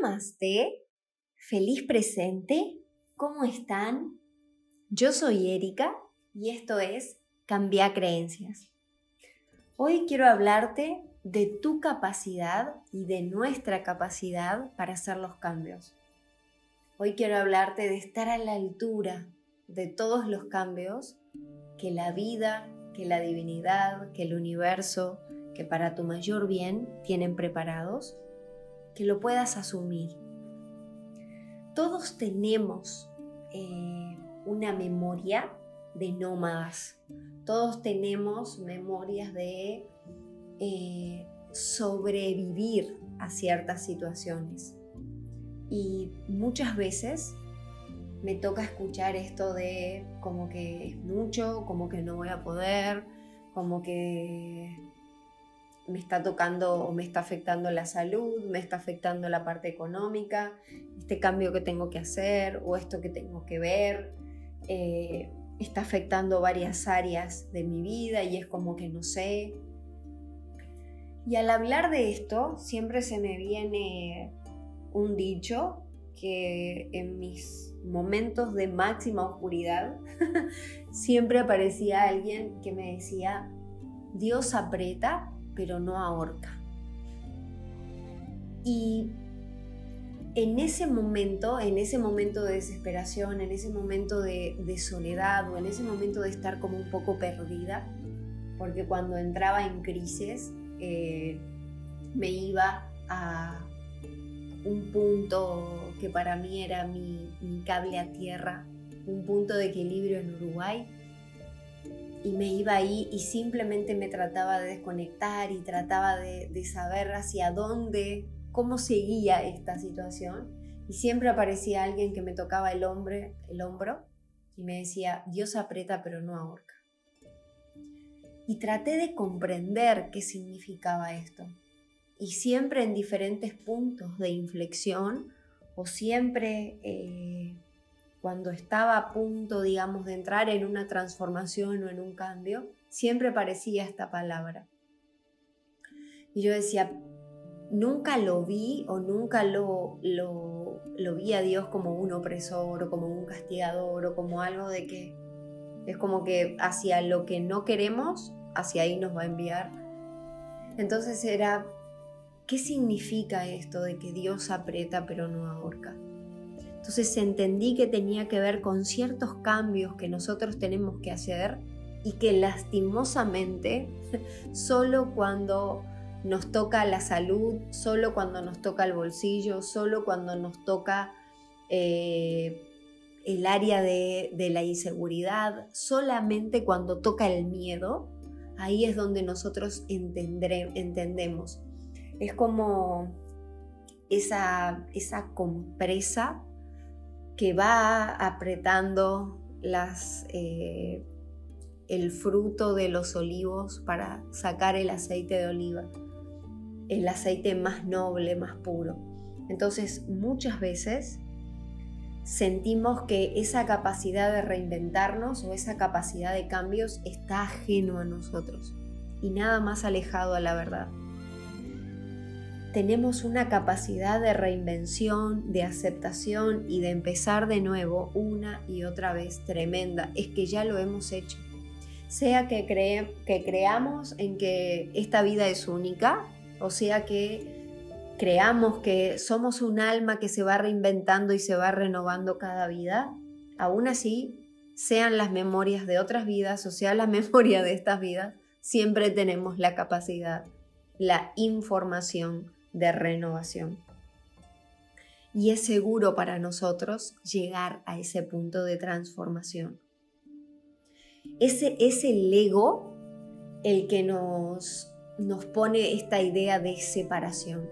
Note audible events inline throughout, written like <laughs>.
Namaste, feliz presente, ¿cómo están? Yo soy Erika y esto es Cambia Creencias. Hoy quiero hablarte de tu capacidad y de nuestra capacidad para hacer los cambios. Hoy quiero hablarte de estar a la altura de todos los cambios que la vida, que la divinidad, que el universo, que para tu mayor bien tienen preparados que lo puedas asumir. Todos tenemos eh, una memoria de nómadas, todos tenemos memorias de eh, sobrevivir a ciertas situaciones. Y muchas veces me toca escuchar esto de como que es mucho, como que no voy a poder, como que me está tocando o me está afectando la salud, me está afectando la parte económica, este cambio que tengo que hacer o esto que tengo que ver, eh, está afectando varias áreas de mi vida y es como que no sé. Y al hablar de esto, siempre se me viene un dicho que en mis momentos de máxima oscuridad <laughs> siempre aparecía alguien que me decía, Dios aprieta pero no ahorca. Y en ese momento, en ese momento de desesperación, en ese momento de, soledad o en ese momento de estar como un poco perdida, porque cuando entraba en crisis eh, me iba a un punto que para mí era mi cable a tierra, un punto de equilibrio en Uruguay, y me iba ahí y simplemente me trataba de desconectar y trataba de, saber hacia dónde, cómo seguía esta situación. Y siempre aparecía alguien que me tocaba el, hombre, el hombro y me decía, Dios aprieta pero no ahorca. Y traté de comprender qué significaba esto. Y siempre en diferentes puntos de inflexión o siempre eh, cuando estaba a punto, digamos, de entrar en una transformación o en un cambio, siempre parecía esta palabra. Y yo decía, nunca lo vi o nunca lo, lo, lo vi a Dios como un opresor o como un castigador o como algo de que es como que hacia lo que no queremos, hacia ahí nos va a enviar. Entonces era, ¿qué significa esto de que Dios aprieta pero no ahorca? Entonces entendí que tenía que ver con ciertos cambios que nosotros tenemos que hacer y que lastimosamente <laughs> solo cuando nos toca la salud, solo cuando nos toca el bolsillo, solo cuando nos toca eh, el área de, la inseguridad, solamente cuando toca el miedo, ahí es donde nosotros entendemos. Es como esa, esa compresa que va apretando eh, el fruto de los olivos para sacar el aceite de oliva, el aceite más noble, más puro. Entonces muchas veces sentimos que esa capacidad de reinventarnos o esa capacidad de cambios está ajeno a nosotros y nada más alejado a la verdad tenemos una capacidad de reinvención, de aceptación y de empezar de nuevo una y otra vez tremenda. Es que ya lo hemos hecho. Sea que, que creamos en que esta vida es única, o sea que creamos que somos un alma que se va reinventando y se va renovando cada vida, aún así, sean las memorias de otras vidas o sea la <laughs> memoria de estas vidas, siempre tenemos la capacidad, la información de renovación. Y es seguro para nosotros llegar a ese punto de transformación. Ese es el ego el que nos, nos pone esta idea de separación,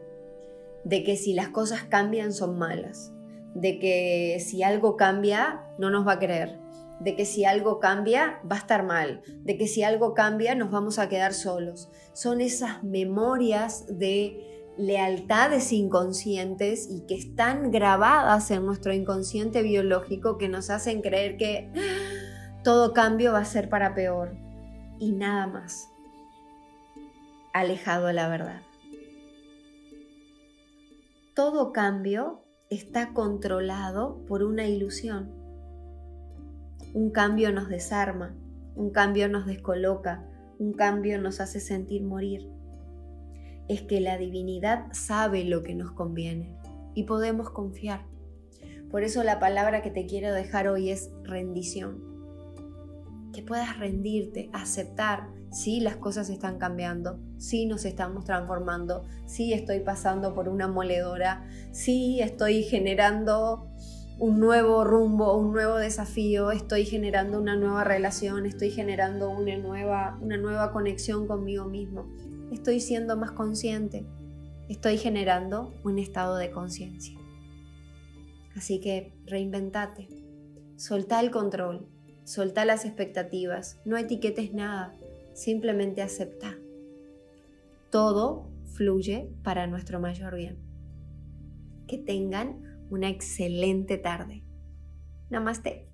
de que si las cosas cambian son malas, de que si algo cambia no nos va a creer, de que si algo cambia va a estar mal, de que si algo cambia nos vamos a quedar solos. Son esas memorias de lealtades inconscientes y que están grabadas en nuestro inconsciente biológico que nos hacen creer que todo cambio va a ser para peor y nada más alejado de la verdad. todo cambio está controlado por una ilusión. Un cambio nos desarma, un cambio nos descoloca, un cambio nos hace sentir morir. Es que la divinidad sabe lo que nos conviene y podemos confiar. Por eso la palabra que te quiero dejar hoy es rendición. Que puedas rendirte, aceptar, si las cosas están cambiando, si nos estamos transformando, si estoy pasando por una moledora, si estoy generando un nuevo rumbo, un nuevo desafío, estoy generando una nueva relación, estoy generando una nueva, una nueva conexión conmigo mismo, estoy siendo más consciente, estoy generando un estado de conciencia. Así que reinventate, soltá el control, soltá las expectativas, no etiquetes nada, simplemente acepta. Todo fluye para nuestro mayor bien. Que tengan una excelente tarde. Namaste.